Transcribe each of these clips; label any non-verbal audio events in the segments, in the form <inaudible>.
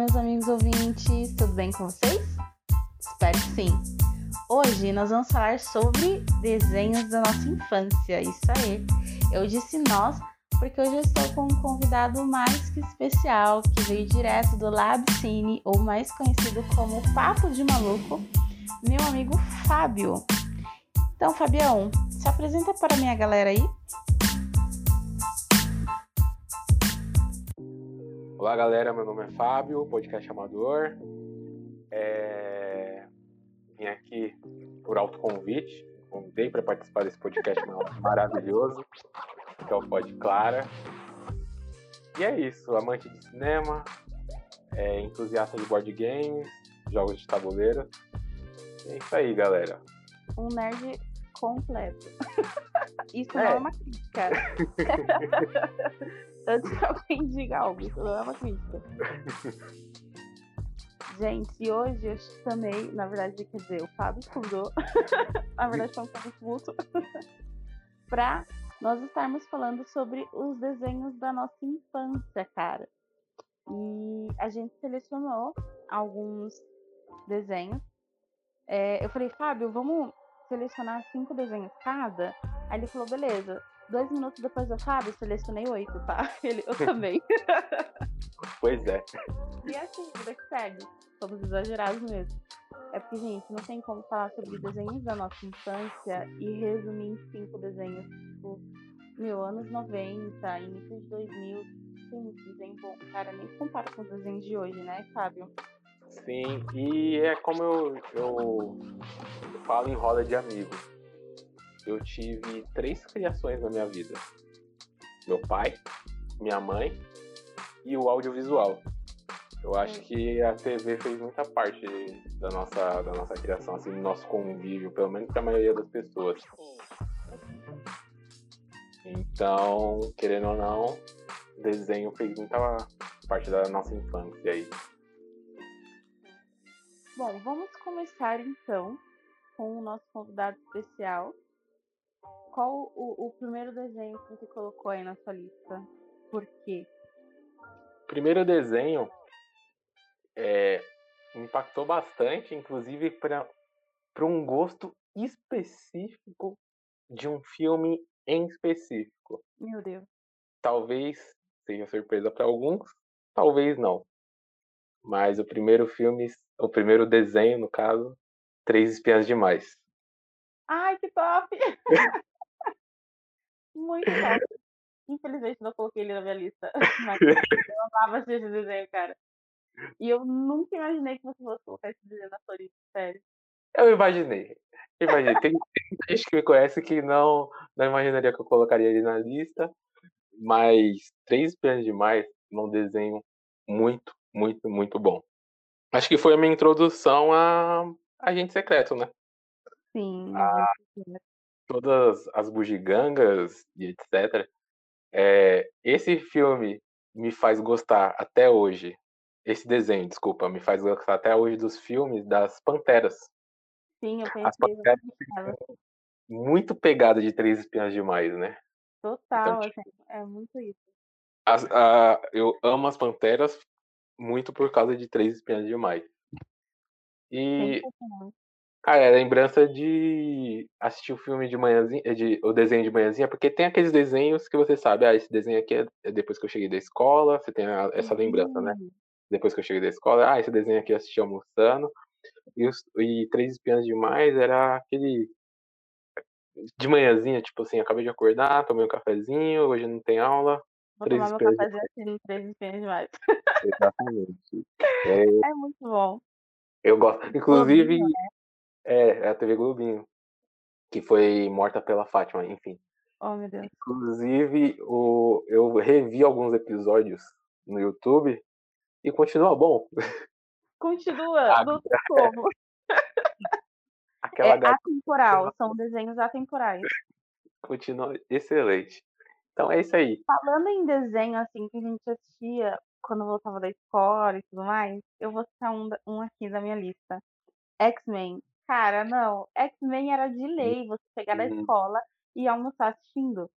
meus amigos ouvintes, tudo bem com vocês? Espero que sim. Hoje nós vamos falar sobre desenhos da nossa infância. Isso aí. Eu disse nós porque hoje eu estou com um convidado mais que especial que veio direto do Lab Cine, ou mais conhecido como Papo de Maluco, meu amigo Fábio. Então, Fabião, se apresenta para minha galera aí. Olá, galera. Meu nome é Fábio, podcast amador. É... Vim aqui por autoconvite. Convidei para participar desse podcast <laughs> maravilhoso, que é o Pod Clara. E é isso, amante de cinema, é entusiasta de board games, jogos de tabuleiro. É isso aí, galera. Um nerd completo. <laughs> Isso é. não é uma crítica. <laughs> Antes que <laughs> alguém diga algo, isso não é uma crítica. Gente, hoje eu chamei, na verdade, quer dizer, o Fábio estudou, <laughs> na verdade um Fábio expulso, <laughs> pra nós estarmos falando sobre os desenhos da nossa infância, cara. E a gente selecionou alguns desenhos. É, eu falei, Fábio, vamos selecionar cinco desenhos cada? Aí ele falou, beleza. Dois minutos depois eu, Fábio, selecionei oito, tá? <laughs> Ele, eu também. <laughs> pois é. E assim, vida que segue. Somos exagerados mesmo. É porque, gente, não tem como falar sobre desenhos da nossa infância e resumir em cinco desenhos, tipo, mil anos 90, início de 2000. Tem muito desenho bom, cara, nem compara com os desenhos de hoje, né, Fábio? Sim, e é como eu, eu falo em roda de amigos eu tive três criações na minha vida: meu pai, minha mãe e o audiovisual. Eu acho que a TV fez muita parte da nossa, da nossa criação, assim, do nosso convívio, pelo menos para a maioria das pessoas. Então, querendo ou não, desenho fez muita parte da nossa infância aí. Bom, vamos começar então com o nosso convidado especial, qual o, o primeiro desenho que você colocou aí na sua lista? Por quê? Primeiro desenho é, impactou bastante, inclusive para um gosto específico de um filme em específico. Meu Deus. Talvez seja surpresa para alguns, talvez não. Mas o primeiro filme, o primeiro desenho, no caso, Três Espiãs Demais. Ai, que top! <laughs> Muito top. Infelizmente não coloquei ele na minha lista. <laughs> Mas <laughs> eu amava assistir esse desenho, cara. E eu nunca imaginei que você fosse colocar esse desenho na sua lista, sério. Eu imaginei. Imaginei. Tem, tem gente que me conhece que não, não imaginaria que eu colocaria ele na lista. Mas Três Espiãs Demais num desenho muito, muito, muito bom. Acho que foi a minha introdução a Agente Secreto, né? Sim, a, todas as bugigangas e etc. É, esse filme me faz gostar até hoje. Esse desenho, desculpa, me faz gostar até hoje dos filmes das Panteras. Sim, eu conheci. Panteras muito pegada de Três Espiãs Demais, né? Total, então, tipo, assim, é muito isso. As, a, eu amo as Panteras muito por causa de Três Espiãs Demais. E Cara, é lembrança de assistir o filme de manhãzinha, de, o desenho de manhãzinha, porque tem aqueles desenhos que você sabe, ah, esse desenho aqui é depois que eu cheguei da escola, você tem a, essa lembrança, né? Depois que eu cheguei da escola, ah, esse desenho aqui eu assisti almoçando. E, os, e Três Espiãs Demais era aquele. De manhãzinha, tipo assim, acabei de acordar, tomei um cafezinho, hoje não tem aula. Vou três tomar meu cafezinho assim, Três Espiãs Demais. Exatamente. É, <laughs> é muito bom. Eu gosto. Inclusive? É, é a TV Globinho, que foi morta pela Fátima, enfim. Oh, meu Deus. Inclusive, o, eu revi alguns episódios no YouTube e continua bom. Continua, <laughs> não tem como. <laughs> Aquela é atemporal, são desenhos atemporais. Continua excelente. Então é isso aí. Falando em desenho assim que a gente assistia quando voltava da escola e tudo mais, eu vou citar um, um aqui da minha lista. X-Men. Cara, não. X-Men era de lei você pegar da escola e almoçar assistindo.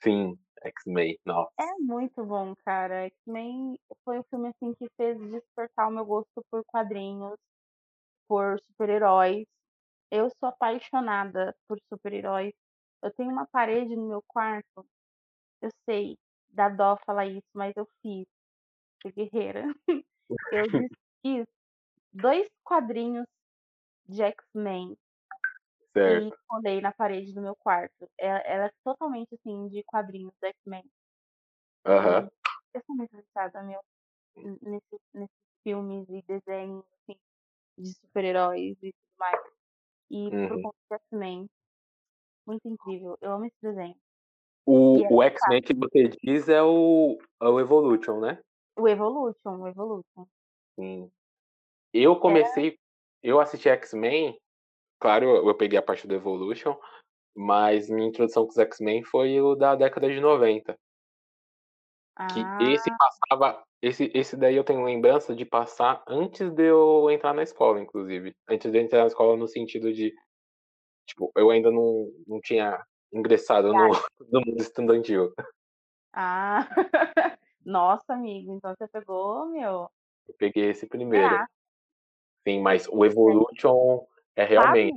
Sim, X-Men, nossa. É muito bom, cara. X-Men foi o filme assim que fez despertar o meu gosto por quadrinhos, por super-heróis. Eu sou apaixonada por super-heróis. Eu tenho uma parede no meu quarto. Eu sei, dá dó falar isso, mas eu fiz. Fui guerreira. <laughs> Eu fiz dois quadrinhos de X-Men e Certo. colei na parede do meu quarto. Ela, ela é totalmente assim de quadrinhos do X-Men. Aham. Eu sou muito viciada, meu, nesses, nesses filmes e desenhos assim, de super-heróis e tudo mais. E por Uhum. conta do X-Men. Muito incrível. Eu amo esse desenho. O, E é o X-Men que você diz é o, é o Evolution, né? o Evolution, o Evolution. Sim. Eu comecei, eu assisti X-Men, claro, eu peguei a parte do Evolution, mas minha introdução com os X-Men foi o da década de 90. Que Ah, esse passava, esse, esse daí eu tenho lembrança de passar antes de eu entrar na escola, inclusive. Antes de eu entrar na escola no sentido de, tipo, eu ainda não, não tinha ingressado no, <laughs> no mundo estudantil. ah. <laughs> Nossa, amigo, então você pegou, meu. Eu peguei esse primeiro. Ah, Sim, mas o Evolution é realmente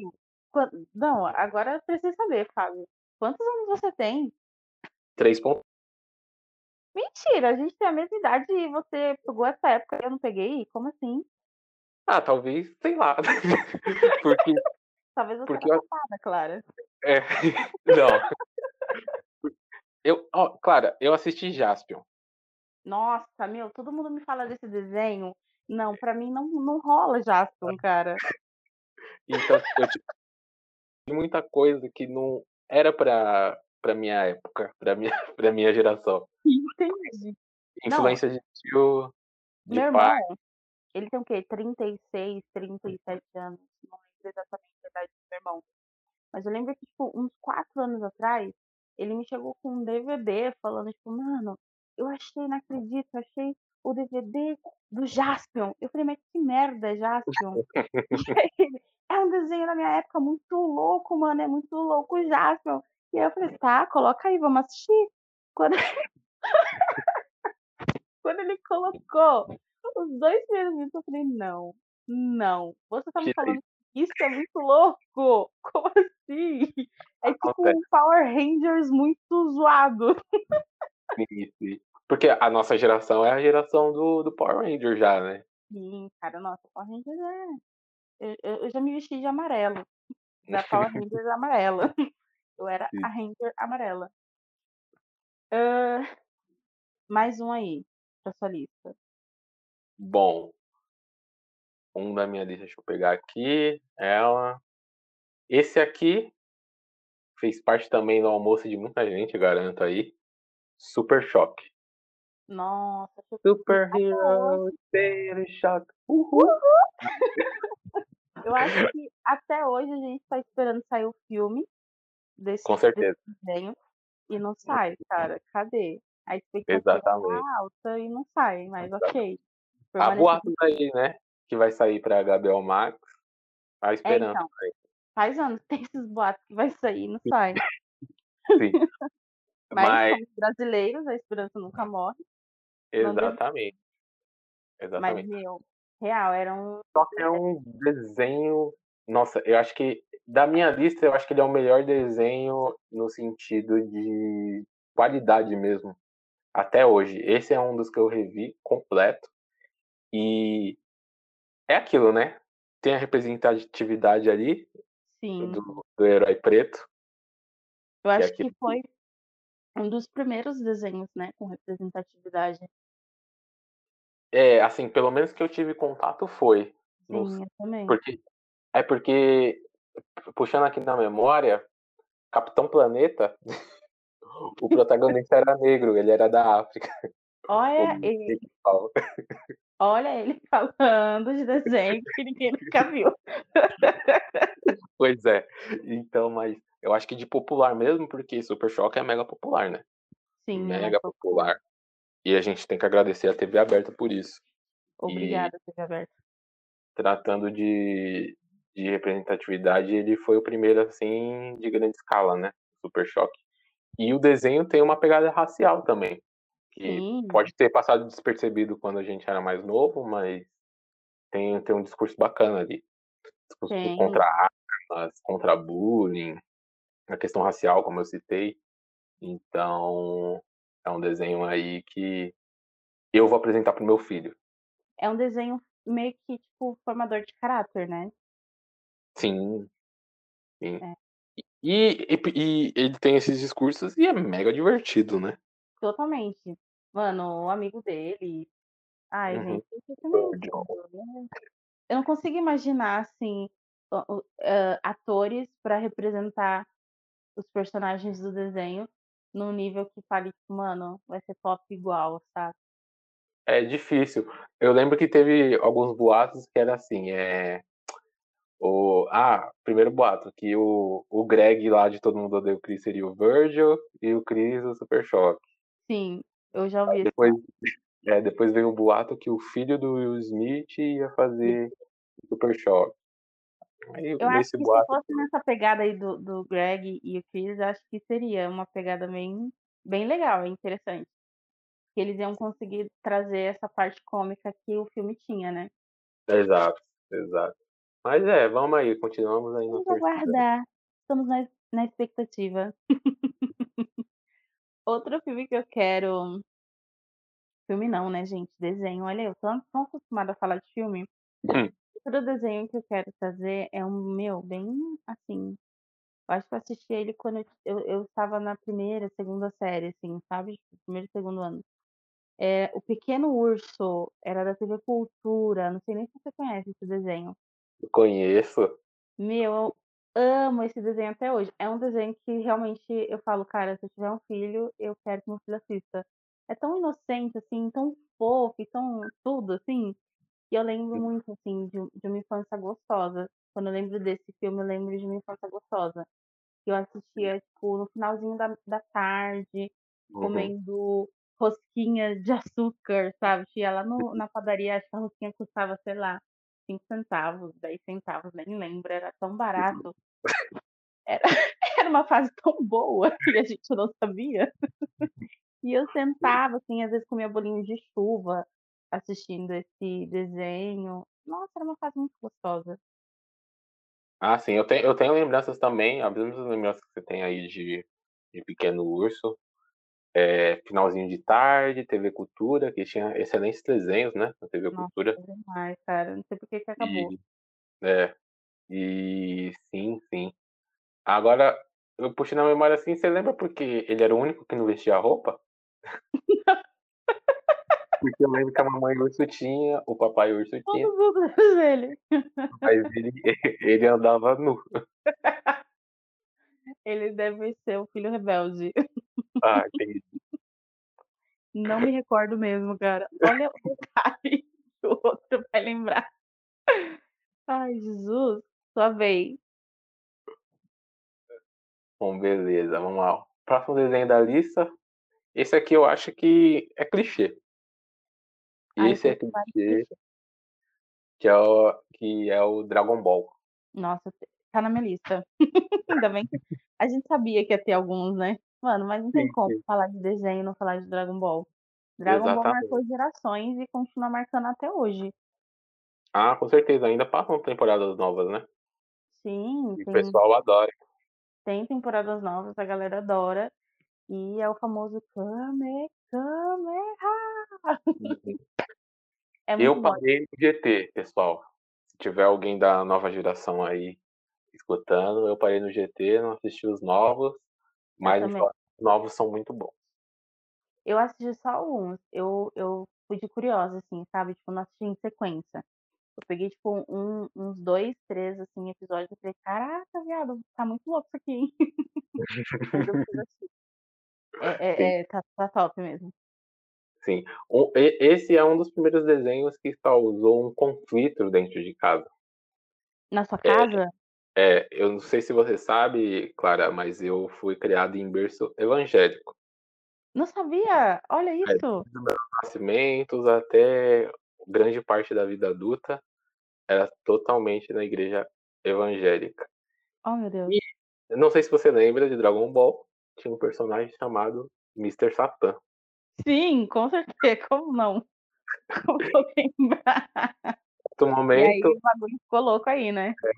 Fábio? Não, agora eu preciso saber, Fábio. Quantos anos você tem? três pontos. Mentira, a gente tem a mesma idade e você pegou essa época e eu não peguei? Como assim? Ah, talvez, sei lá. <laughs> Porque, Talvez você porque era eu, safada, Clara. é, <laughs> não. Eu, ó, Clara, eu assisti Jaspion. Nossa, meu, todo mundo me fala desse desenho. Não, pra mim não, não rola Jaspion, cara. Então, eu tive muita coisa que não era pra, pra minha época, pra minha, <laughs> pra minha geração. Entendi. Não. Influência de tio, de Meu pai. irmão, ele tem o quê? 36, 37 anos. Não lembro exatamente a idade do meu irmão. Mas eu lembro que, tipo, uns 4 anos atrás, ele me chegou com um DVD falando, tipo, mano, eu achei, não acredito, achei o DVD do Jaspion. Eu falei, mas que merda é Jaspion? <laughs> Aí é um desenho da minha época muito louco, mano, é muito louco o Jaspion. E aí eu falei, tá, coloca aí, vamos assistir. Quando, <laughs> Quando ele colocou os dois primeiros minutos, eu falei, não, não. Você tá me falando que isso é muito louco? Como assim? É tipo Acontece. um Power Rangers muito zoado. Sim, sim. Porque a nossa geração é a geração do, do Power Ranger já, né? Sim, cara, nossa, Power Rangers é. Eu, eu, já me vesti de amarelo. Da <laughs> Power Rangers amarela. <laughs> Eu era Sim. a Ranger amarela. Ah, mais um aí, pra sua lista. Bom, um da minha lista, deixa eu pegar aqui. Ela. Esse aqui fez parte também do almoço de muita gente, garanto aí. Super Choque. Nossa, Super Hero, Super Choque. Uhul. <laughs> Eu acho que até hoje a gente tá esperando sair o filme desse, Com certeza. desse desenho e não sai, cara. Cadê? A expectativa Exatamente. tá alta e não sai, mas ok. Há boatos aí, né? Que vai sair pra HBO Max. Tá esperando. então. Faz anos que tem esses boatos que vai sair e não sai. <laughs> Sim. <laughs> Mas, Mas, brasileiros, a esperança nunca morre. Deve- exatamente. Mas, Exatamente. meu, real, era um. Só que é um desenho. Nossa, eu acho que da minha lista, eu acho que ele é o melhor desenho no sentido de qualidade mesmo. Até hoje. Esse é um dos que eu revi completo. E é aquilo, né? Tem a representatividade ali Sim. do, do herói preto. Eu acho aquilo que foi um dos primeiros desenhos, né, com representatividade. É, assim, pelo menos que eu tive contato foi. Sim, eu também. Porque, é porque, puxando aqui na memória, Capitão Planeta, <laughs> o protagonista era negro, ele era da África. Olha ele, olha ele falando de desenho que ninguém nunca viu. <laughs> Pois é. Então, mas eu acho que de popular mesmo, porque Super Choque é mega popular, né? Sim, ela mega foi- popular. E a gente tem que agradecer a TV aberta por isso. Obrigada, TV aberta. Tratando de, de representatividade, ele foi o primeiro, assim, de grande escala, né? Super Choque. E o desenho tem uma pegada racial também. Que Sim. pode ter passado despercebido quando a gente era mais novo, mas tem, tem um discurso bacana ali. Discurso Tem. contra armas, contra bullying, a questão racial, como eu citei. Então, é um desenho aí que eu vou apresentar pro meu filho. É um desenho meio que, tipo, formador de caráter, né? Sim. Sim. É. E, e, e ele tem esses discursos e é mega divertido, né? Totalmente. Mano, o amigo dele. Ai, Uhum. gente, filme é né? Eu não consigo imaginar, assim, atores pra representar os personagens do desenho num nível que fale, mano, vai ser top igual, sabe? É difícil. Eu lembro que teve alguns boatos que era assim, é. O, ah, primeiro boato, que o, o Greg lá de Todo Mundo Odeia o Chris seria o Virgil e o Chris o Super Choque. Sim, eu já ouvi Depois, é, depois veio o boato que o filho do Will Smith ia fazer o Super Choque. Aí, Eu acho que se boato, fosse nessa pegada aí do, do Greg e o Chris, acho que seria uma pegada bem, bem legal, interessante. Que eles iam conseguir trazer essa parte cômica que o filme tinha, né? exato, exato. Mas é, vamos aí, continuamos aí Vamos aguardar. Estamos na, na expectativa. <laughs> Outro filme que eu quero. Filme não, né, gente? Desenho. Olha, eu tô tão acostumada a falar de filme. Hum. Outro desenho que eu quero trazer é um meu, bem assim. Eu acho que eu assisti ele quando eu, eu, eu estava na primeira, segunda série, assim, sabe? Tipo, Primeiro e segundo ano. É, o Pequeno Urso era da TV Cultura. Não sei nem se você conhece esse desenho. Conheço. Meu, eu amo esse desenho até hoje. É um desenho que realmente eu falo, cara, se eu tiver um filho, eu quero que meu filho assista. É tão inocente, assim, tão fofo, e tão tudo, assim. E eu lembro muito, assim, de, de uma infância gostosa. Quando eu lembro desse filme, eu lembro de uma infância gostosa. Que eu assistia, tipo, no finalzinho da, da tarde, Uhum. comendo rosquinha de açúcar, sabe? Ia lá no, na padaria, acho que a rosquinha custava, sei lá, 5 centavos, 10 centavos, nem lembro, era tão barato. Era, <laughs> era uma fase tão boa que a gente não sabia. <laughs> E eu sentava, assim, às vezes comia bolinho de chuva, assistindo esse desenho. Nossa, era uma fase muito gostosa. Ah, sim, eu tenho, eu tenho lembranças também, as mesmas lembranças que você tem aí de, de Pequeno Urso. É, finalzinho de tarde, TV Cultura, que tinha excelentes desenhos, né? Na TV Nossa, Cultura. foi demais, cara. Não sei por que que acabou. E, é, e sim, sim. Agora, eu puxei na memória assim, você lembra porque ele era o único que não vestia roupa? <laughs> Porque eu lembro que a mamãe urso tinha, o papai urso tinha, Todos os dele. mas ele, <laughs> ele andava nu. Ele deve ser o filho rebelde. Ah, entendi. Não me recordo mesmo, cara. Olha o detalhe <laughs> que o outro vai lembrar. Ai, Jesus. Sua vez. Bom, beleza, vamos lá. Próximo desenho da lista. Esse aqui eu acho que é clichê. Esse clichês. que é o, que é o Dragon Ball. Nossa, tá na minha lista. <laughs> Ainda bem que a gente sabia que ia ter alguns, né? Mano, mas não tem Sim, como sim. falar de desenho e não falar de Dragon Ball. Dragon Ball Exatamente. marcou gerações e continua marcando até hoje. Ah, com certeza, ainda passam temporadas novas, né? Sim, E o pessoal adora. tem temporadas novas, a galera adora. E é o famoso Kame, Kameha. Uhum. <laughs> É muito Eu bom. parei no GT, pessoal. Se tiver alguém da nova geração aí escutando, eu parei no GT, não assisti os novos, mas também. os novos são muito bons. Eu assisti só alguns. Eu, eu fui de curiosa, assim, sabe? Tipo, não assisti em sequência. Eu peguei, tipo, um, uns dois, três, assim, episódios e falei, caraca, viado, tá muito louco isso aqui, hein? <laughs> Mas eu assistir. É, é, é, tá, tá top mesmo. Sim. O- Esse é um dos primeiros desenhos que causou um conflito dentro de casa. Na sua É, casa? é, eu não sei se você sabe, Clara, mas eu fui criado em berço evangélico. Não sabia? Olha É, isso. desde os meus nascimentos até grande parte da vida adulta era totalmente na igreja evangélica. Oh, meu Deus. E não sei se você lembra de Dragon Ball. Tinha um personagem chamado Mr. Satan. Sim, com certeza. <laughs> Como não? Como eu lembrar? No momento. <laughs> E aí o bagulho ficou louco aí, né? É,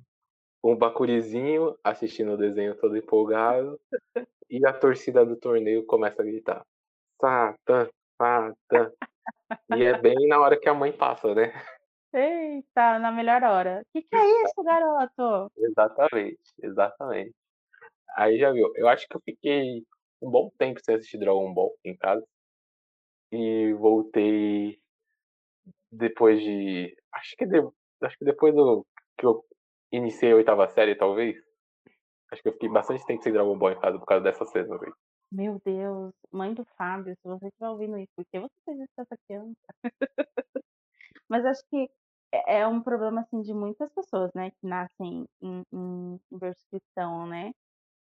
um bacurizinho assistindo o desenho todo empolgado. e a torcida do torneio começa a gritar: Satan, Satan. e é bem na hora que a mãe passa, né? Eita, na melhor hora. O que, que é isso, garoto? Exatamente, exatamente. Aí já viu, eu acho que eu fiquei um bom tempo sem assistir Dragon Ball em casa. E voltei depois de. Acho que, de, acho que depois do que eu iniciei a oitava série, talvez. Acho que eu fiquei bastante tempo sem Dragon Ball em casa por causa dessa cena, velho. Meu Deus, mãe do Fábio, se você estiver ouvindo isso, por que você fez isso essa criança? <laughs> Mas acho que é, é um problema, assim, de muitas pessoas, né, que nascem em, em, em cristão, né?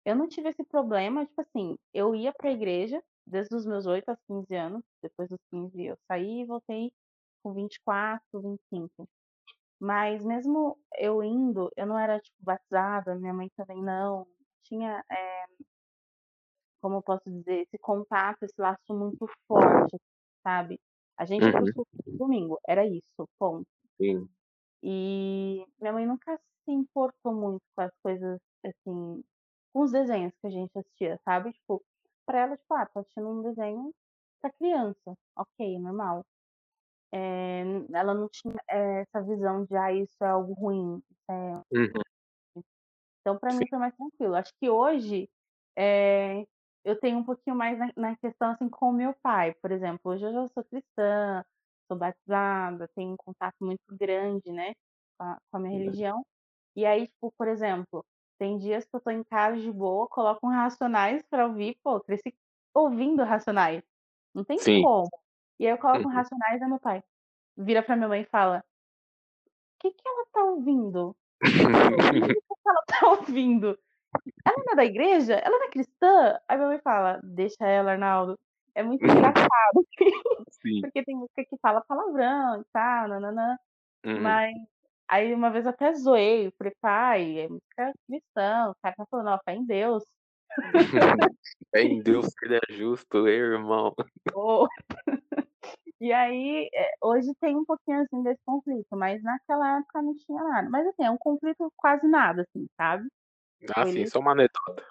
Eu não tive esse problema, tipo assim, eu ia pra igreja desde os meus 8 aos 15 anos, depois dos 15 eu saí e voltei com 24, 25. Mas mesmo eu indo, eu não era, tipo, batizada, minha mãe também não. Tinha, é, como eu posso dizer, esse contato, esse laço muito forte, sabe? A gente uhum. pro domingo, era isso, ponto. Sim. E minha mãe nunca se importou muito com as coisas, assim, com os desenhos que a gente assistia, sabe? Tipo, pra ela, tipo, ah, tá assistindo um desenho pra criança. Ok, normal. É, ela não tinha é, essa visão de, ah, isso é algo ruim. É... Uhum. Então, pra mim foi mais tranquilo. Acho que hoje é, eu tenho um pouquinho mais na, na, questão, assim, com o meu pai, por exemplo. Hoje eu já sou cristã, sou batizada, tenho um contato muito grande, né, com a, com a minha uhum. religião. E aí, tipo, por exemplo, tem dias que eu tô em casa de boa, coloco um Racionais pra ouvir, pô, cresci ouvindo Racionais. Não tem Sim. como. E aí eu coloco um uhum. Racionais e meu pai vira pra minha mãe e fala: O que, que ela tá ouvindo? O <laughs> que ela tá ouvindo? Ela não é da igreja? Ela não é cristã? Aí minha mãe fala: Deixa ela, Arnaldo. É muito <laughs> engraçado. Sim. Porque tem música que fala palavrão e tal, nananã. Uhum. Mas Aí uma vez até zoei, falei, pai, é música cristã, o cara tá falando, ó, fé em Deus. <laughs> fé em Deus que ele é justo, irmão. <laughs> Oh. E aí, é, hoje tem um pouquinho assim desse conflito, mas naquela época não tinha nada. Mas assim, é um conflito quase nada, assim, sabe? Ah, tipo, sim, só uma anedota.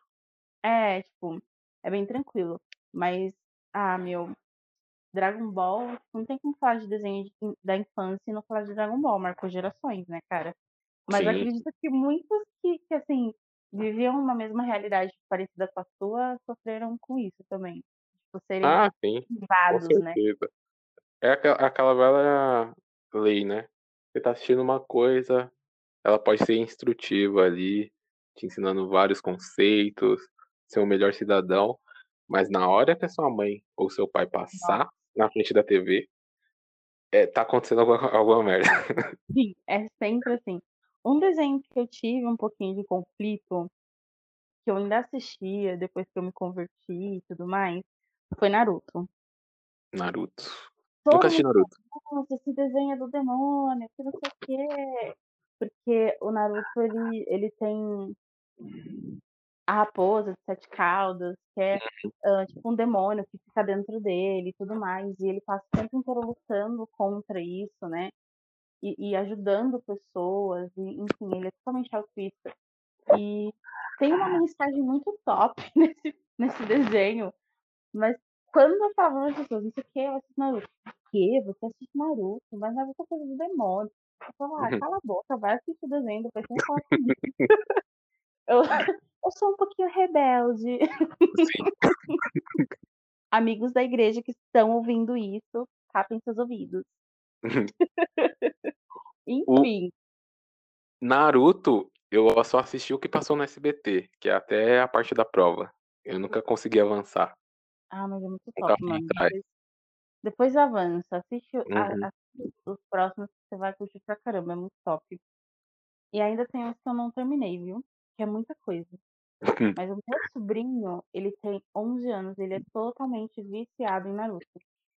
É, tipo, é bem tranquilo. Mas, ah, meu, Dragon Ball, não tem como falar de desenho de, da infância e não falar de Dragon Ball, marcou gerações, né, cara? Mas Sim. acredito que muitos que, que, assim, viviam uma mesma realidade parecida com a sua, sofreram com isso também. Tipo, serem ah, sim. privados, né? É aquela, aquela velha lei, né? Você tá assistindo uma coisa, ela pode ser instrutiva ali, te ensinando vários conceitos, ser o melhor cidadão, mas na hora que a sua mãe ou seu pai passar na frente da TV, é, tá acontecendo alguma, alguma merda. <laughs> Sim, é sempre assim. Um desenho que eu tive um pouquinho de conflito, que eu ainda assistia depois que eu me converti e tudo mais, foi Naruto. Naruto. Todo Nunca assisti Naruto. Nossa, esse desenho é do demônio, que não sei o quê. Porque o Naruto, ele, ele tem a raposa de sete caudas, que é uh, tipo um demônio que fica dentro dele e tudo mais. E ele passa o tempo inteiro lutando contra isso, né? E, e ajudando pessoas, e, enfim, ele é totalmente altruísta. E tem uma mensagem muito top <laughs> nesse, nesse desenho, mas quando eu falava para as pessoas, isso aqui eu assisto Naruto. O quê? Você assiste Naruto? Mas Naruto é coisa do demônio. Eu falava, ah, cala a boca, vai assistir o desenho, depois você fala comigo. <laughs> eu, eu sou um pouquinho rebelde. <laughs> Amigos da igreja que estão ouvindo isso, tapem seus ouvidos. <laughs> <laughs> Enfim. O Naruto, eu só assisti o que passou no SBT, que é até a parte da prova. Eu nunca consegui avançar. Ah, mas é muito top, mano. Depois, depois avança. Assiste, uhum. a, assiste os próximos que você vai curtir pra caramba. É muito top. E ainda tem uns que eu não terminei, viu? Que é muita coisa. Mas o meu sobrinho, ele tem 11 anos, ele é totalmente viciado em Naruto.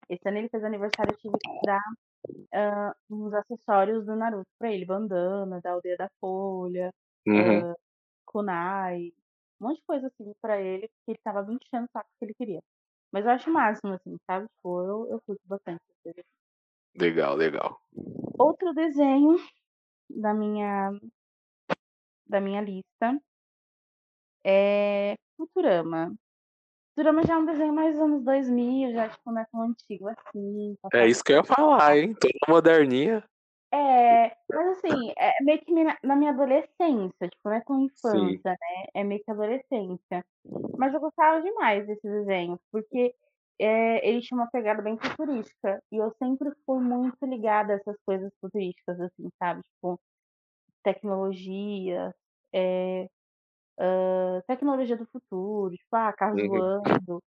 Esse ano ele fez aniversário, eu tive que dar uh, uns acessórios do Naruto pra ele, bandana, da Aldeia da Folha, uhum. uh, kunai, um monte de coisa assim pra ele, porque ele tava me enchendo o saco que ele queria. Mas eu acho o máximo, assim, sabe? Tipo, eu, eu curto bastante. Legal, legal. Outro desenho da minha da minha lista é Futurama. Futurama já é um desenho mais dos anos 2000, já tipo, não é tão antigo assim. Tá é isso que eu ia falar, hein? Toda moderninha. É, mas assim, é meio que na minha adolescência, tipo, não é tão infância, Sim. né? É meio que adolescência. Mas eu gostava demais desse desenho, porque é, ele tinha uma pegada bem futurística. E eu sempre fui muito ligada a essas coisas futurísticas, assim, sabe? Tipo, tecnologia, é, uh, tecnologia do futuro, tipo, ah, carros uhum. voando.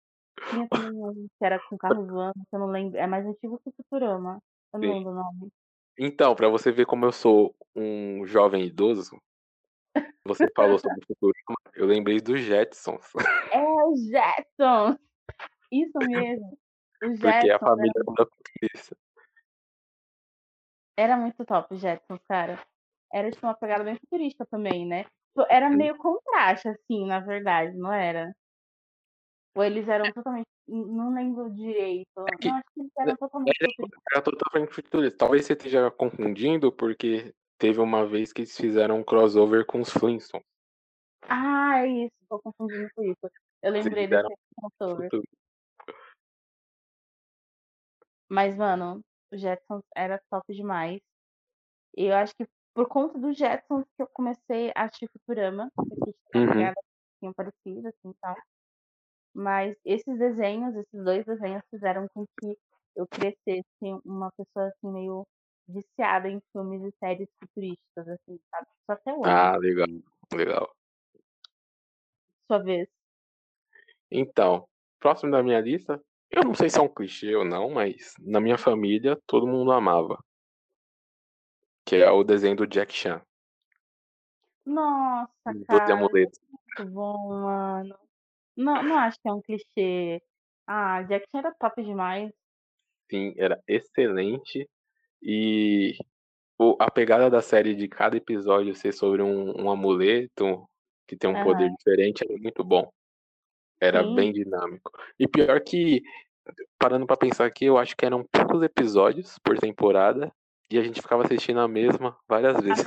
Tinha <laughs> também um que era com carro voando, que eu não lembro. É mais antigo que o Futurama. Eu não Sim. lembro o nome. Então, para você ver como eu sou um jovem idoso, você falou sobre o futuro. Eu lembrei dos Jetsons. É, os Jetsons! Isso mesmo. Os <laughs> Porque a família era... da polícia. Era muito top os Jetsons, cara. Era tipo uma pegada bem futurista também, né? Tipo, era meio contraste, assim, na verdade, não era? Ou eles eram totalmente. Não lembro direito. É que, não, acho que eles eram totalmente. Era totalmente futurista. Talvez você esteja confundindo, porque teve uma vez que eles fizeram um crossover com os Flintstones. Ah, é isso. Tô confundindo com isso. Eu lembrei desse crossover. Mas, mano, o Jetsons era top demais. E eu acho que por conta do Jetsons que eu comecei a assistir Futurama, porque uhum. tinha parecido, assim, tal. Mas esses desenhos, esses dois desenhos fizeram com que eu crescesse uma pessoa, assim, meio viciada em filmes e séries futuristas, assim, sabe? Só até hoje. Ah, legal, legal. Sua vez. Então, próximo da minha lista, eu não sei se é um clichê ou não, mas na minha família todo mundo amava. Que é o desenho do Jack Chan. Nossa, cara. Muito bom, mano. Não, não acho que é um clichê. Ah, Jack Chan era top demais. Sim, era excelente. E o, a pegada da série de cada episódio ser sobre um, um amuleto que tem um uhum. poder diferente era muito bom. Era Sim. bem dinâmico. E pior que, parando para pensar aqui, eu acho que eram poucos episódios por temporada e a gente ficava assistindo a mesma várias vezes.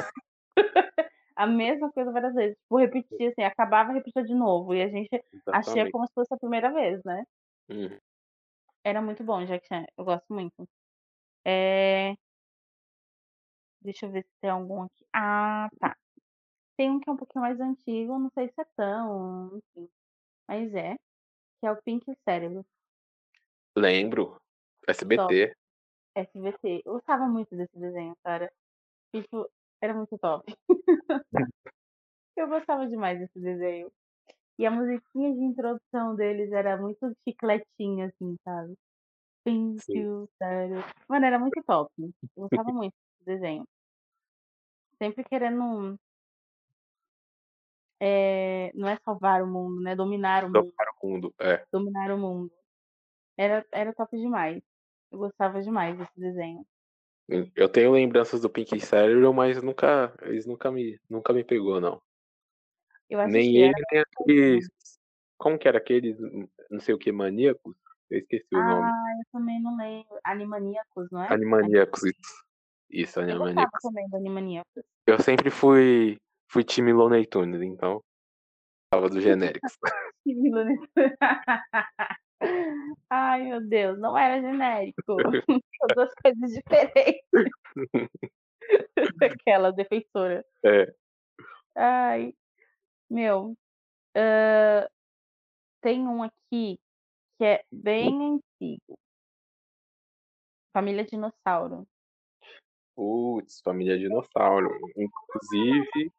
<laughs> a mesma coisa várias vezes. Tipo, repetir, assim, acabava e repetia de novo. E a gente Exatamente. achia como se fosse a primeira vez, né? Uhum. Era muito bom, Jack Chan. Eu gosto muito. É... Deixa eu ver se tem algum aqui. Ah, tá. Tem um que é um pouquinho mais antigo, não sei se é tão, enfim. Mas é, que é o Pink Cérebro. Lembro. SBT. SBT. Eu gostava muito desse desenho, cara. Tipo, era muito top. <laughs> eu gostava demais desse desenho. E a musiquinha de introdução deles era muito chicletinha, assim, sabe? Pink Cérebro. Mano, era muito top. Eu gostava <laughs> muito desse desenho. Sempre querendo é, não é salvar o mundo, né? Dominar o mundo. Dominar o mundo, é. Dominar o mundo. Era, era top demais. Eu gostava demais desse desenho. Eu tenho lembranças do Pink Cérebro, mas nunca, eles nunca me, nunca me pegou, não. nem ele, nem aqueles. Como que era aqueles, não sei o que, maníacos? Eu esqueci ah, o nome. Ah, eu também não lembro. Animaníacos, não é? Animaníacos, isso. Isso, Animaníacos. Eu também do Animaníacos. Eu sempre fui fui time Looney Tunes, então tava dos <laughs> genéricos. time Looney Tunes. <laughs> Ai, meu Deus, não era genérico. <laughs> São duas coisas diferentes. <laughs> Aquela defensora. É. Ai, meu. Uh, tem um aqui que é bem antigo. Família Dinossauro. Putz, Família Dinossauro. Inclusive,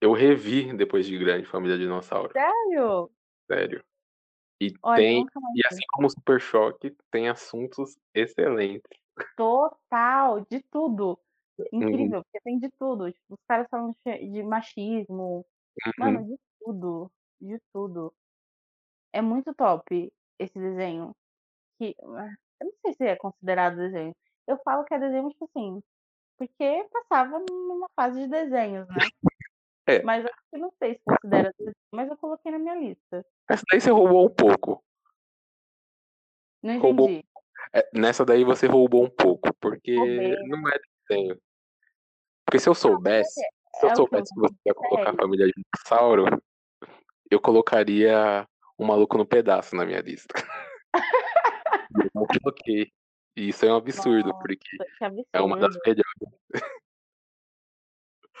eu revi depois de Grande Família Dinossauro. Sério? Sério. E Olha, tem, e assim como o Super Choque, tem assuntos excelentes. Total, de tudo. Uhum. Incrível, uhum. porque tem de tudo. Tipo, os caras falam de machismo. Uhum. Mano, de tudo. De tudo. É muito top esse desenho. Que, ah, eu não sei se é considerado desenho. Eu falo que é desenho, tipo assim, porque passava numa fase de desenhos, né? É. Mas acho que não sei se considera desenho, mas eu coloquei na minha lista. Essa daí você roubou um pouco. Não Roubou- entendi. É, nessa daí você roubou um pouco, porque Roubei. não é desenho. Porque se eu soubesse, se é eu o soubesse que eu você ia colocar a família dinossauro, eu colocaria um maluco no pedaço na minha lista. <laughs> eu não coloquei. E isso é um absurdo, Nossa, porque Que absurdo. é uma das melhores.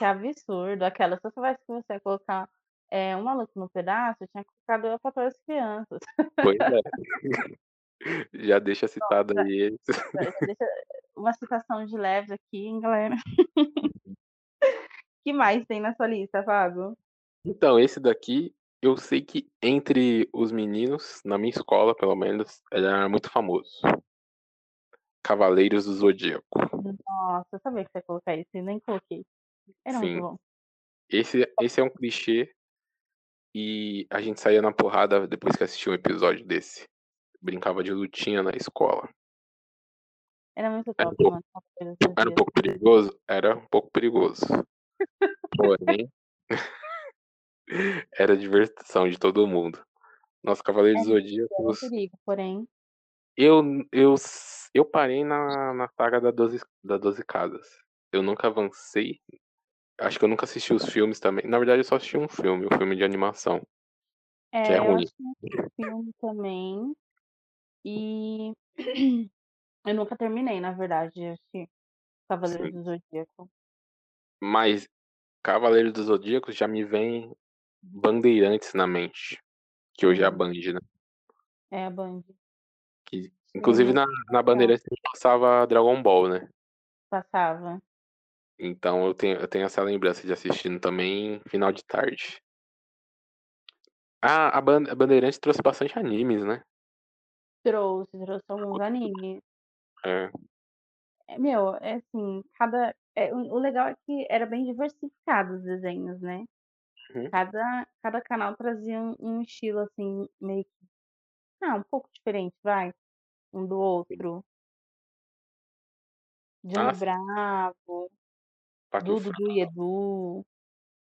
Que absurdo. Aquela, se eu soubesse que você ia colocar é, um maluco no pedaço, tinha colocado eu para todas as crianças. Pois é. <laughs> Já deixa citado aí. Deixa uma citação de leve aqui, hein, galera. <laughs> que mais tem na sua lista, Fábio? Então, esse daqui, eu sei que entre os meninos, na minha escola, pelo menos, ele era muito famoso. Cavaleiros do Zodíaco. Nossa, eu sabia que você ia colocar isso e nem coloquei. Era Sim. muito bom. Esse, esse é um clichê e a gente saía na porrada depois que assistia um episódio desse. Brincava de lutinha na escola. Era muito Era um top, pouco- mano. Do Era um Zodíaco. pouco perigoso? Era um pouco perigoso. Porém, <laughs> era diversão de todo mundo. Nossa, Cavaleiros É, Era um Zodíacos. perigo, porém. Eu, eu, eu parei na, na saga da 12, da 12 Casas. Eu nunca avancei. Acho que eu nunca assisti os filmes também. Na verdade, eu só assisti um filme, um filme de animação. É, Que é eu ruim. assisti esse filme também. E <clears throat> eu nunca terminei, na verdade, de assistir Cavaleiros Sim. do Zodíaco. Mas Cavaleiros do Zodíaco já me vem Bandeirantes na mente. Que hoje é a Hum. Band, né? É a Band. Que, inclusive na, na. Bandeirantes a gente passava Dragon Ball, né? Passava. Então eu tenho, eu tenho essa lembrança de assistindo também final de tarde. Ah, a, Ban- a Bandeirantes trouxe bastante animes, né? Trouxe, trouxe alguns animes. É, É, meu, é assim, cada. é, o legal é que era bem diversificado os desenhos, né? Uhum. Cada, cada canal trazia um, um estilo, assim, meio que. Ah, um pouco diferente, vai. Um do outro. Johnny Ah, sim. Dudu Fra- e Edu,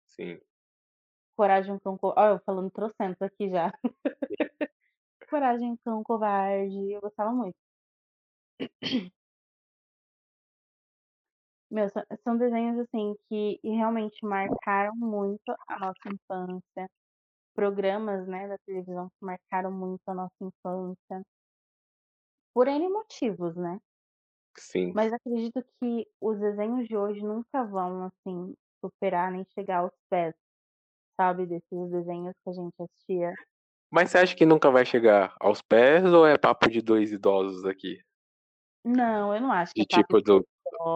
Sim. Coragem Cão Covarde. Eu falando trocentos aqui já. <laughs> Coragem Cão Covarde, eu gostava muito. Meu, são, são desenhos assim que realmente marcaram muito a nossa infância. Programas, né, da televisão que marcaram muito a nossa infância. Por N motivos, né? Sim. Mas acredito que os desenhos de hoje nunca vão, assim, superar nem chegar aos pés, sabe, desses desenhos que a gente assistia. Mas você acha que nunca vai chegar aos pés ou é papo de dois idosos aqui? Não, eu não acho que De é tipo, do,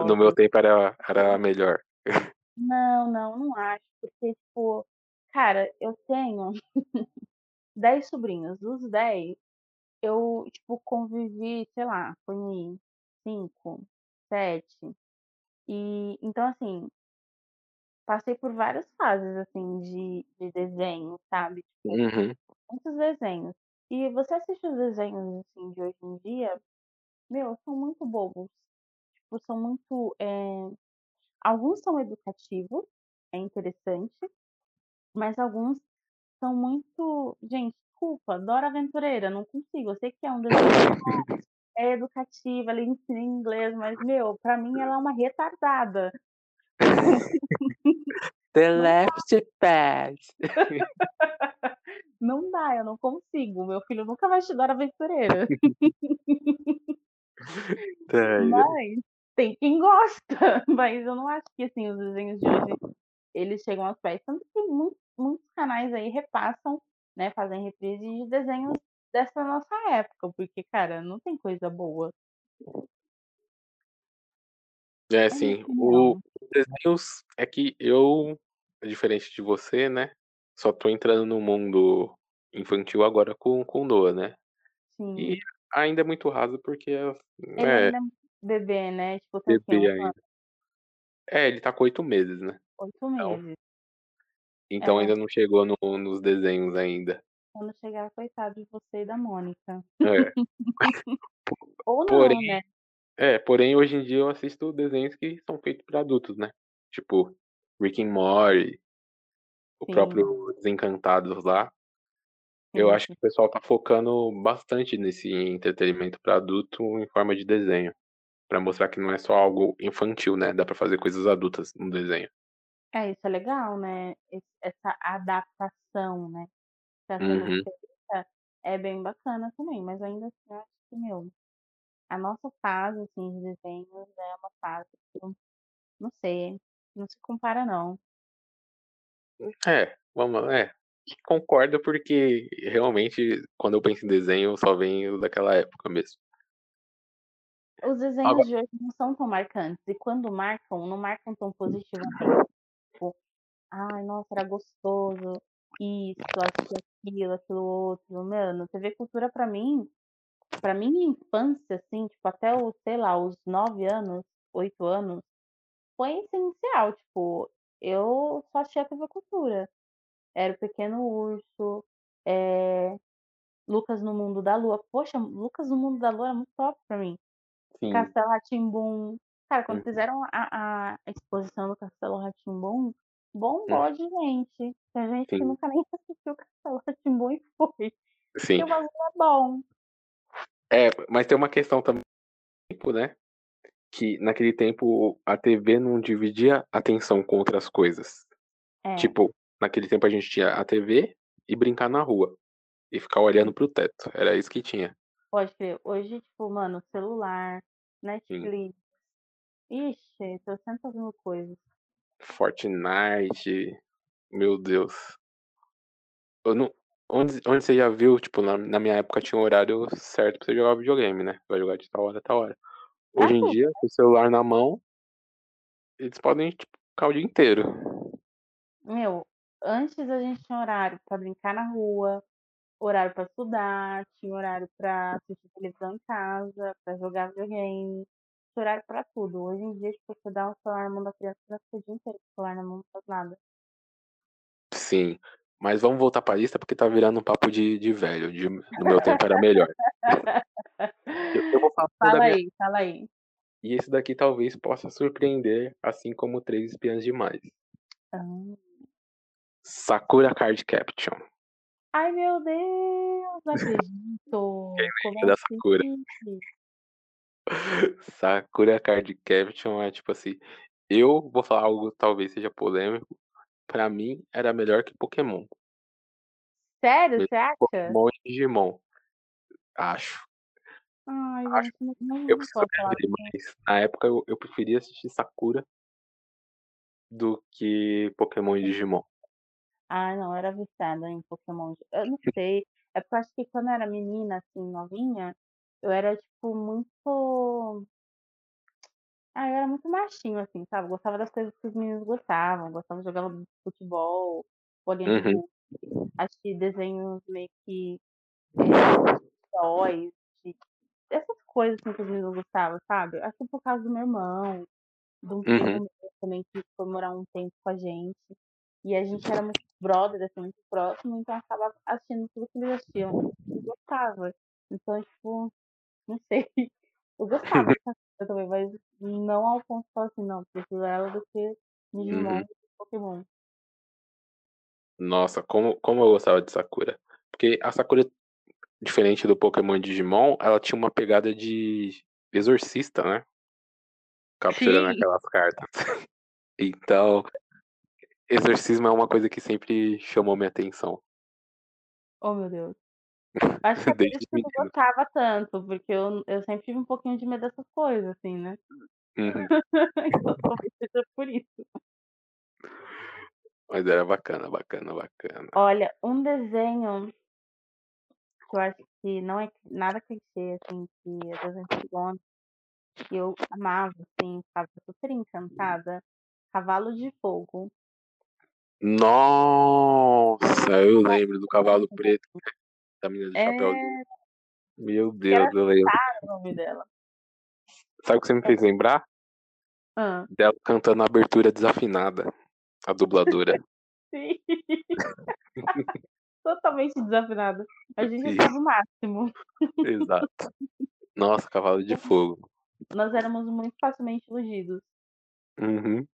no meu tempo era, era melhor. <laughs> Não, não, não acho. Porque, tipo, cara, eu tenho <laughs> 10 sobrinhos. Dos 10, eu, tipo, convivi, sei lá, foi 5, 7. E, então, assim, passei por várias fases, assim, de, de desenho, sabe? Tipo, Uhum. muitos desenhos. E você assiste os desenhos, assim, de hoje em dia, meu, são muito bobos. Tipo, são muito. é, Alguns são educativos, é interessante, mas alguns são muito. Gente, desculpa, Dora Aventureira, não consigo. Eu sei que é um desenho <laughs> é educativo, ela ensina inglês, mas, meu, pra mim ela é uma retardada. The <laughs> left pass. Não dá, eu não consigo. Meu filho nunca vai te Dora Aventureira. <laughs> Mas tem quem gosta. <laughs> Mas eu não acho que assim, os desenhos de hoje eles chegam aos pés. Tanto que muitos, muitos canais aí repassam, né? Fazem reprise de desenhos dessa nossa época. Porque, cara, não tem coisa boa. É, É sim. O, os desenhos é que eu, diferente de você, né? Só tô entrando no mundo infantil agora com, com Noah, né? E Sim. ainda é muito raso porque é, Ele é ainda é bebê, né? Tipo, bebê ainda. É, ele tá com oito meses, né? oito Então, meses. então É. ainda não chegou no- nos desenhos ainda. Quando chegar, coitado de você e da Mônica. É. <laughs> Ou não, Porém, né? é, porém hoje em dia eu assisto desenhos que são feitos para adultos, né? Tipo Rick and Morty, o Sim. próprio Desencantados lá. Eu acho que o pessoal tá focando bastante nesse entretenimento para adulto em forma de desenho, para mostrar que não é só algo infantil, né? Dá para fazer coisas adultas no desenho. É, isso é legal, né? essa adaptação, né? Sendo uhum. é bem bacana também, mas ainda assim eu acho que, meu, a nossa fase, assim, de desenhos é uma fase que, não sei, não se compara não. É, vamos, é, concordo porque realmente quando eu penso em desenho só vem daquela época mesmo. Os desenhos Agora... de hoje não são tão marcantes e quando marcam, não marcam tão positivamente. Tipo, ai, nossa, era gostoso, isso, aquilo, aquilo outro. Mano, TV Cultura pra mim, pra minha infância, assim, tipo, até os, sei lá, os nove anos, oito anos, foi essencial. Tipo, eu só assistia TV Cultura. Era o Pequeno Urso, é... Lucas no Mundo da Lua. Poxa, Lucas no Mundo da Lua era muito top pra mim. Sim. Castelo Ratimbum. Cara, quando fizeram a, a exposição do Castelo Ratimbum, bombou hum. de gente. Tem gente Sim. que nunca nem <laughs> assistiu o Castelo Ratimbum e foi. Sim. Porque o bagulho é bom. É, mas tem uma questão também, né? Que naquele tempo a TV não dividia atenção com outras coisas. É. Tipo, naquele tempo a gente tinha a TV e brincar na rua. E ficar olhando pro teto. Era isso que tinha. Pode crer. Hoje, tipo, mano, celular, Netflix. Sim. Ixi, tô sempre fazendo coisas. Fortnite. Meu Deus. Eu não, onde, onde você já viu, tipo, na, na minha época tinha um horário certo pra você jogar videogame, né? Vai jogar de tal hora a tal hora. Hoje em dia, com o celular na mão, eles podem, tipo, ficar o dia inteiro. Meu, antes a gente tinha horário pra brincar na rua, horário pra estudar, tinha horário pra assistir televisão em casa, pra jogar videogame, horário pra tudo. Hoje em dia, tipo, você dá um celular na mão da criança, você fica o dia inteiro com o celular na mão, não faz nada. Sim. Mas vamos voltar pra lista porque tá virando um papo de, de velho. De, no meu tempo era melhor. <laughs> eu, eu, vou falar fala aí, minha... fala aí. E esse daqui talvez possa surpreender, assim como Três Espiãs Demais. Ah. Sakura Card Caption. Ai, meu Deus, não acredito. Quem da assim? Sakura? Card Caption é tipo assim. Eu vou falar algo talvez seja polêmico. Pra mim, era melhor que Pokémon. Sério, você acha? Pokémon e Digimon. Acho. Ai, Acho. não, não Eu preciso assim. mas na época eu, eu preferia assistir Sakura do que Pokémon e Digimon. Ah, não, era viciada em Pokémon. Eu não sei. É porque eu acho que quando eu era menina, assim, novinha, eu era, tipo, muito. Ah, eu era muito machinho, assim, sabe? Gostava das coisas que os meninos gostavam. Gostava de jogar futebol, bolinha de uhum. assistir desenhos meio que heróis, de, essas coisas assim, que os meninos gostavam, sabe? Acho que por causa do meu irmão, de um primo uhum. também que foi morar um tempo com a gente. E a gente era muito brother, assim, muito próximo, então eu acabava assistindo tudo que eles assistiam. E gostava. Então, tipo, não sei. <laughs> Eu <laughs> gostava dessa também, mas não ao ponto de falar assim, não, prefiro ela do que Digimon uhum. Pokémon. Nossa, como, como eu gostava de Sakura. Porque a Sakura, diferente do Pokémon e Digimon, ela tinha uma pegada de exorcista, né? Capturando Sim. aquelas cartas. <laughs> então, exorcismo é uma coisa que sempre chamou minha atenção. Oh, meu Deus. Acho que é por isso que eu não gostava tanto, porque eu, eu sempre tive um pouquinho de medo dessas coisas, assim, né? Uhum. <laughs> então talvez seja por isso. Mas era bacana, bacana, bacana. Olha, um desenho que eu acho que não é nada clichê, assim, que é das antigas, que eu amava, assim, ficava super encantada. Cavalo de Fogo. Nossa, eu lembro do cavalo preto da menina de é... chapéuzinho. Meu Deus, eu lembro. o nome dela. Sabe o que você me fez lembrar? Ah. Dela cantando a abertura desafinada, a dubladora. <laughs> Sim. Totalmente desafinada. A gente estava no máximo. Exato. Nossa, cavalo de fogo. Nós éramos muito facilmente iludidos. Uhum.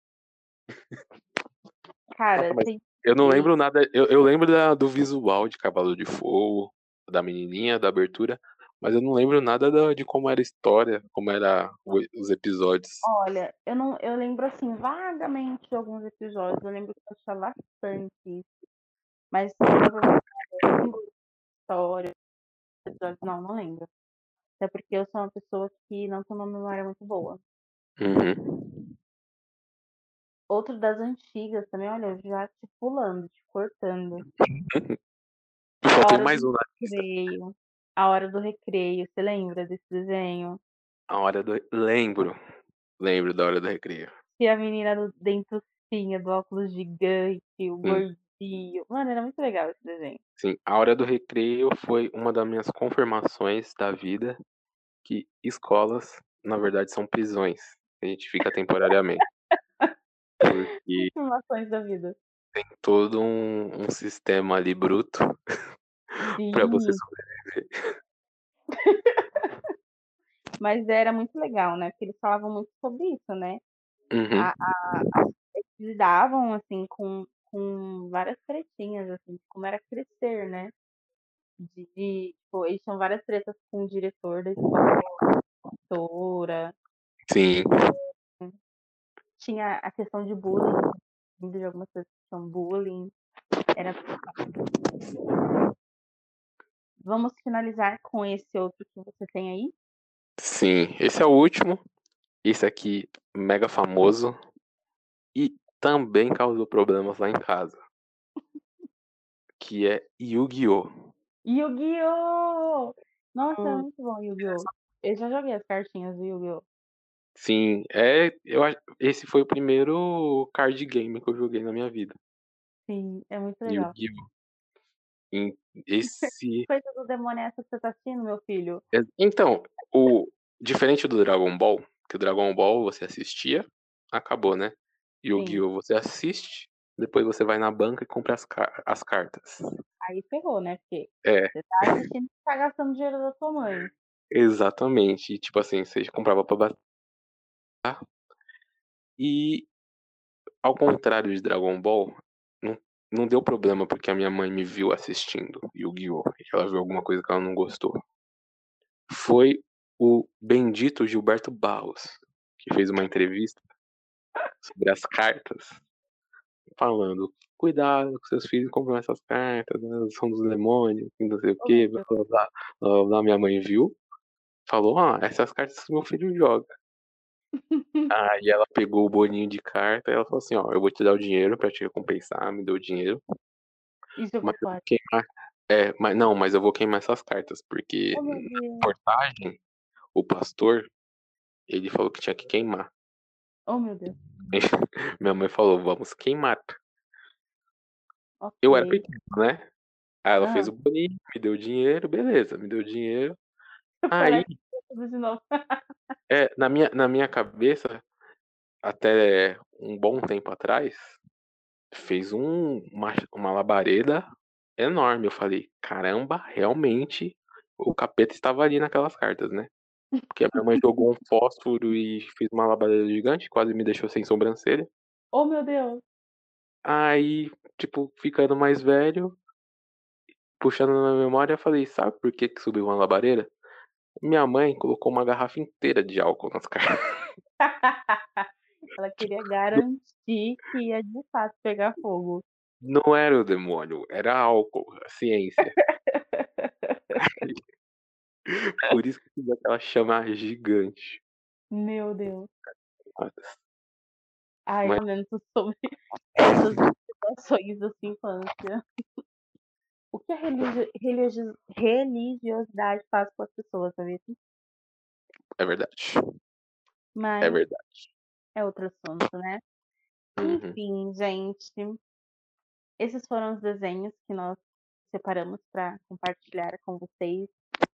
Cara, Nossa, mas... tem Eu não lembro nada. Eu, eu lembro da, do visual de Cavalo de Fogo, da menininha, da abertura, mas eu não lembro nada da, de como era a história, como era os episódios. Olha, eu não, eu lembro assim vagamente de alguns episódios. Eu lembro que eu achava bastante Mas <laughs> história, episódios, não, não lembro. Até porque eu sou uma pessoa que não tem uma memória muito boa. Uhum. Outro das antigas também, olha, já te pulando, te cortando. <laughs> Só tem mais um na recreio. A hora do recreio, você lembra desse desenho? A hora do. Lembro. Lembro da hora do recreio. E a menina do dentucinha, do óculos gigante, o gordinho. Mano, era muito legal esse desenho. Sim, a hora do recreio foi uma das minhas confirmações da vida que escolas, na verdade, são prisões. A gente fica <laughs> temporariamente. Porque <laughs> Informações da vida. tem todo um, um sistema ali bruto <laughs> para você sobreviver. <laughs> Mas era muito legal, né? Porque eles falavam muito sobre isso, né? Uhum. A, a, a, eles lidavam, assim, com, com várias tretinhas, assim, como era crescer, né? De, de tipo, eles tinham várias tretas com o diretor da escola, professora. Sim. Tinha a questão de bullying, de algumas coisas que são bullying. Era. Vamos finalizar com esse outro que você tem aí? Sim, esse é o último. Esse aqui, mega famoso. E também causou problemas lá em casa. Que é Yu-Gi-Oh! Yu-Gi-Oh! Nossa, é muito bom Yu-Gi-Oh! Eu já joguei as cartinhas do Yu-Gi-Oh! Sim, é, eu esse foi o primeiro card game que eu joguei na minha vida. Sim, é muito legal. Yu-Gi-Oh! <laughs> Esse. Coisa do demônio é essa que você tá assistindo, meu filho? Então, o diferente do Dragon Ball, que o Dragon Ball você assistia, acabou, né? Yu-Gi-Oh! você assiste, depois você vai na banca e compra as, car as cartas. Aí ferrou, né? Porque É. você tá assistindo e tá gastando dinheiro da sua mãe. Exatamente. E, tipo assim, você comprava pra bater. E ao contrário de Dragon Ball, não, não deu problema porque a minha mãe me viu assistindo Yu-Gi-Oh! e ela viu alguma coisa que ela não gostou. Foi o bendito Gilberto Barros, que fez uma entrevista sobre as cartas, falando: cuidado com seus filhos compram essas cartas, né? são dos demônios, não sei o que, blá, blá, blá, blá, blá. Minha mãe viu, falou: ah, essas cartas meu filho joga. Aí ela pegou o boninho de carta e ela falou assim: ó, eu vou te dar o dinheiro pra te recompensar, me deu o dinheiro. Jogou Mas eu vou queimar. É, mas não, mas eu vou queimar essas cartas, porque Oh, na reportagem, o pastor, ele falou que tinha que queimar. Oh, meu Deus. <laughs> Minha mãe falou, vamos queimar. Eu era pequeno, né? Aí ela fez Ah. o boninho, me deu dinheiro, beleza, me deu dinheiro. Aí, tudo de novo. é, na minha, na minha cabeça, até um bom tempo atrás, fez um, uma, uma labareda enorme. Eu falei, caramba, realmente o capeta estava ali naquelas cartas, né? Porque a minha mãe jogou um fósforo e fez uma labareda gigante, quase me deixou sem sobrancelha. Oh, meu Deus. Aí, tipo, ficando mais velho, puxando na memória, eu falei, sabe por que, que subiu uma labareda? Minha mãe colocou uma garrafa inteira de álcool nas cartas. <laughs> Ela <laughs> queria garantir que ia de fato pegar fogo. Não era o demônio, era álcool, a ciência. <laughs> Por isso que fiz aquela chama gigante. Meu Deus. Ai, Mas- comentos sobre essas situações sua infância. O que a religio- religio- religiosidade faz com as pessoas, sabe? É verdade. Mas É verdade. é outro assunto, né? Uhum. Enfim, gente. Esses foram os desenhos que nós separamos para compartilhar com vocês.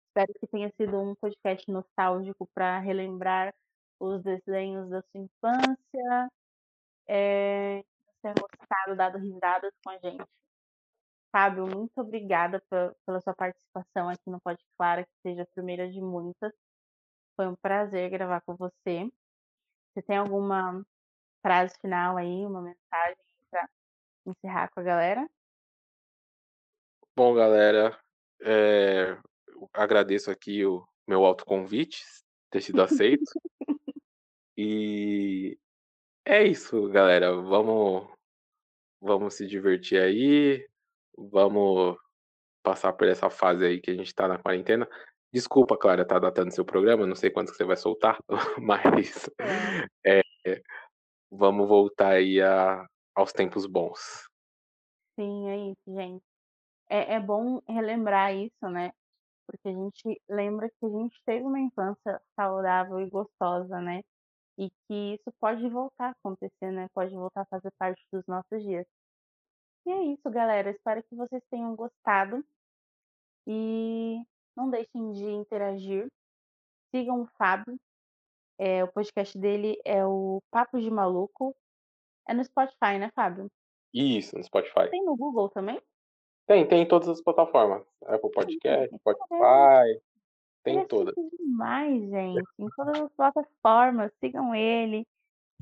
Espero que tenha sido um podcast nostálgico para relembrar os desenhos da sua infância. É, ter gostado, dado risadas com a gente. Fábio, muito obrigada pe- pela sua participação aqui no Pode Clara, que seja a primeira de muitas. Foi um prazer gravar com você. Você tem alguma frase final aí, uma mensagem para encerrar com a galera? Bom, galera, é, agradeço aqui o meu autoconvite ter sido aceito. e é isso, galera. Vamos, vamos se divertir aí. Vamos passar por essa fase aí que a gente tá na quarentena. Desculpa, Clara, tá datando seu programa, não sei quanto que você vai soltar, <laughs> mas é, vamos voltar aí a, aos tempos bons. Sim, é isso, gente. É, é bom relembrar isso, né? Porque a gente lembra que a gente teve uma infância saudável e gostosa, né? E que isso pode voltar a acontecer, né? Pode voltar a fazer parte dos nossos dias. E é isso, galera. Espero que vocês tenham gostado. E não deixem de interagir. Sigam o Fábio. É, o podcast dele é o Papo de Maluco. É no Spotify, né, Fábio? Isso, no Spotify. Tem no Google também? Tem, tem em todas as plataformas. Apple Podcast, Spotify, tem todas. demais, gente. Em todas as plataformas, sigam ele.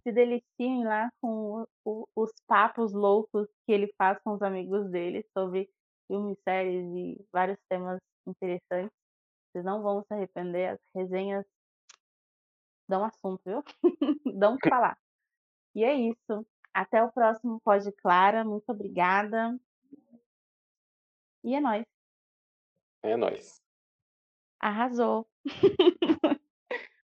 Se deliciem lá com o, o, os papos loucos que ele faz com os amigos dele sobre filmes, séries e vários temas interessantes. Vocês não vão se arrepender, as resenhas dão assunto, viu? <laughs> dão o que falar. E é isso. Até o próximo Pode Clara. Muito obrigada. E é nóis. É nóis. Arrasou. <laughs>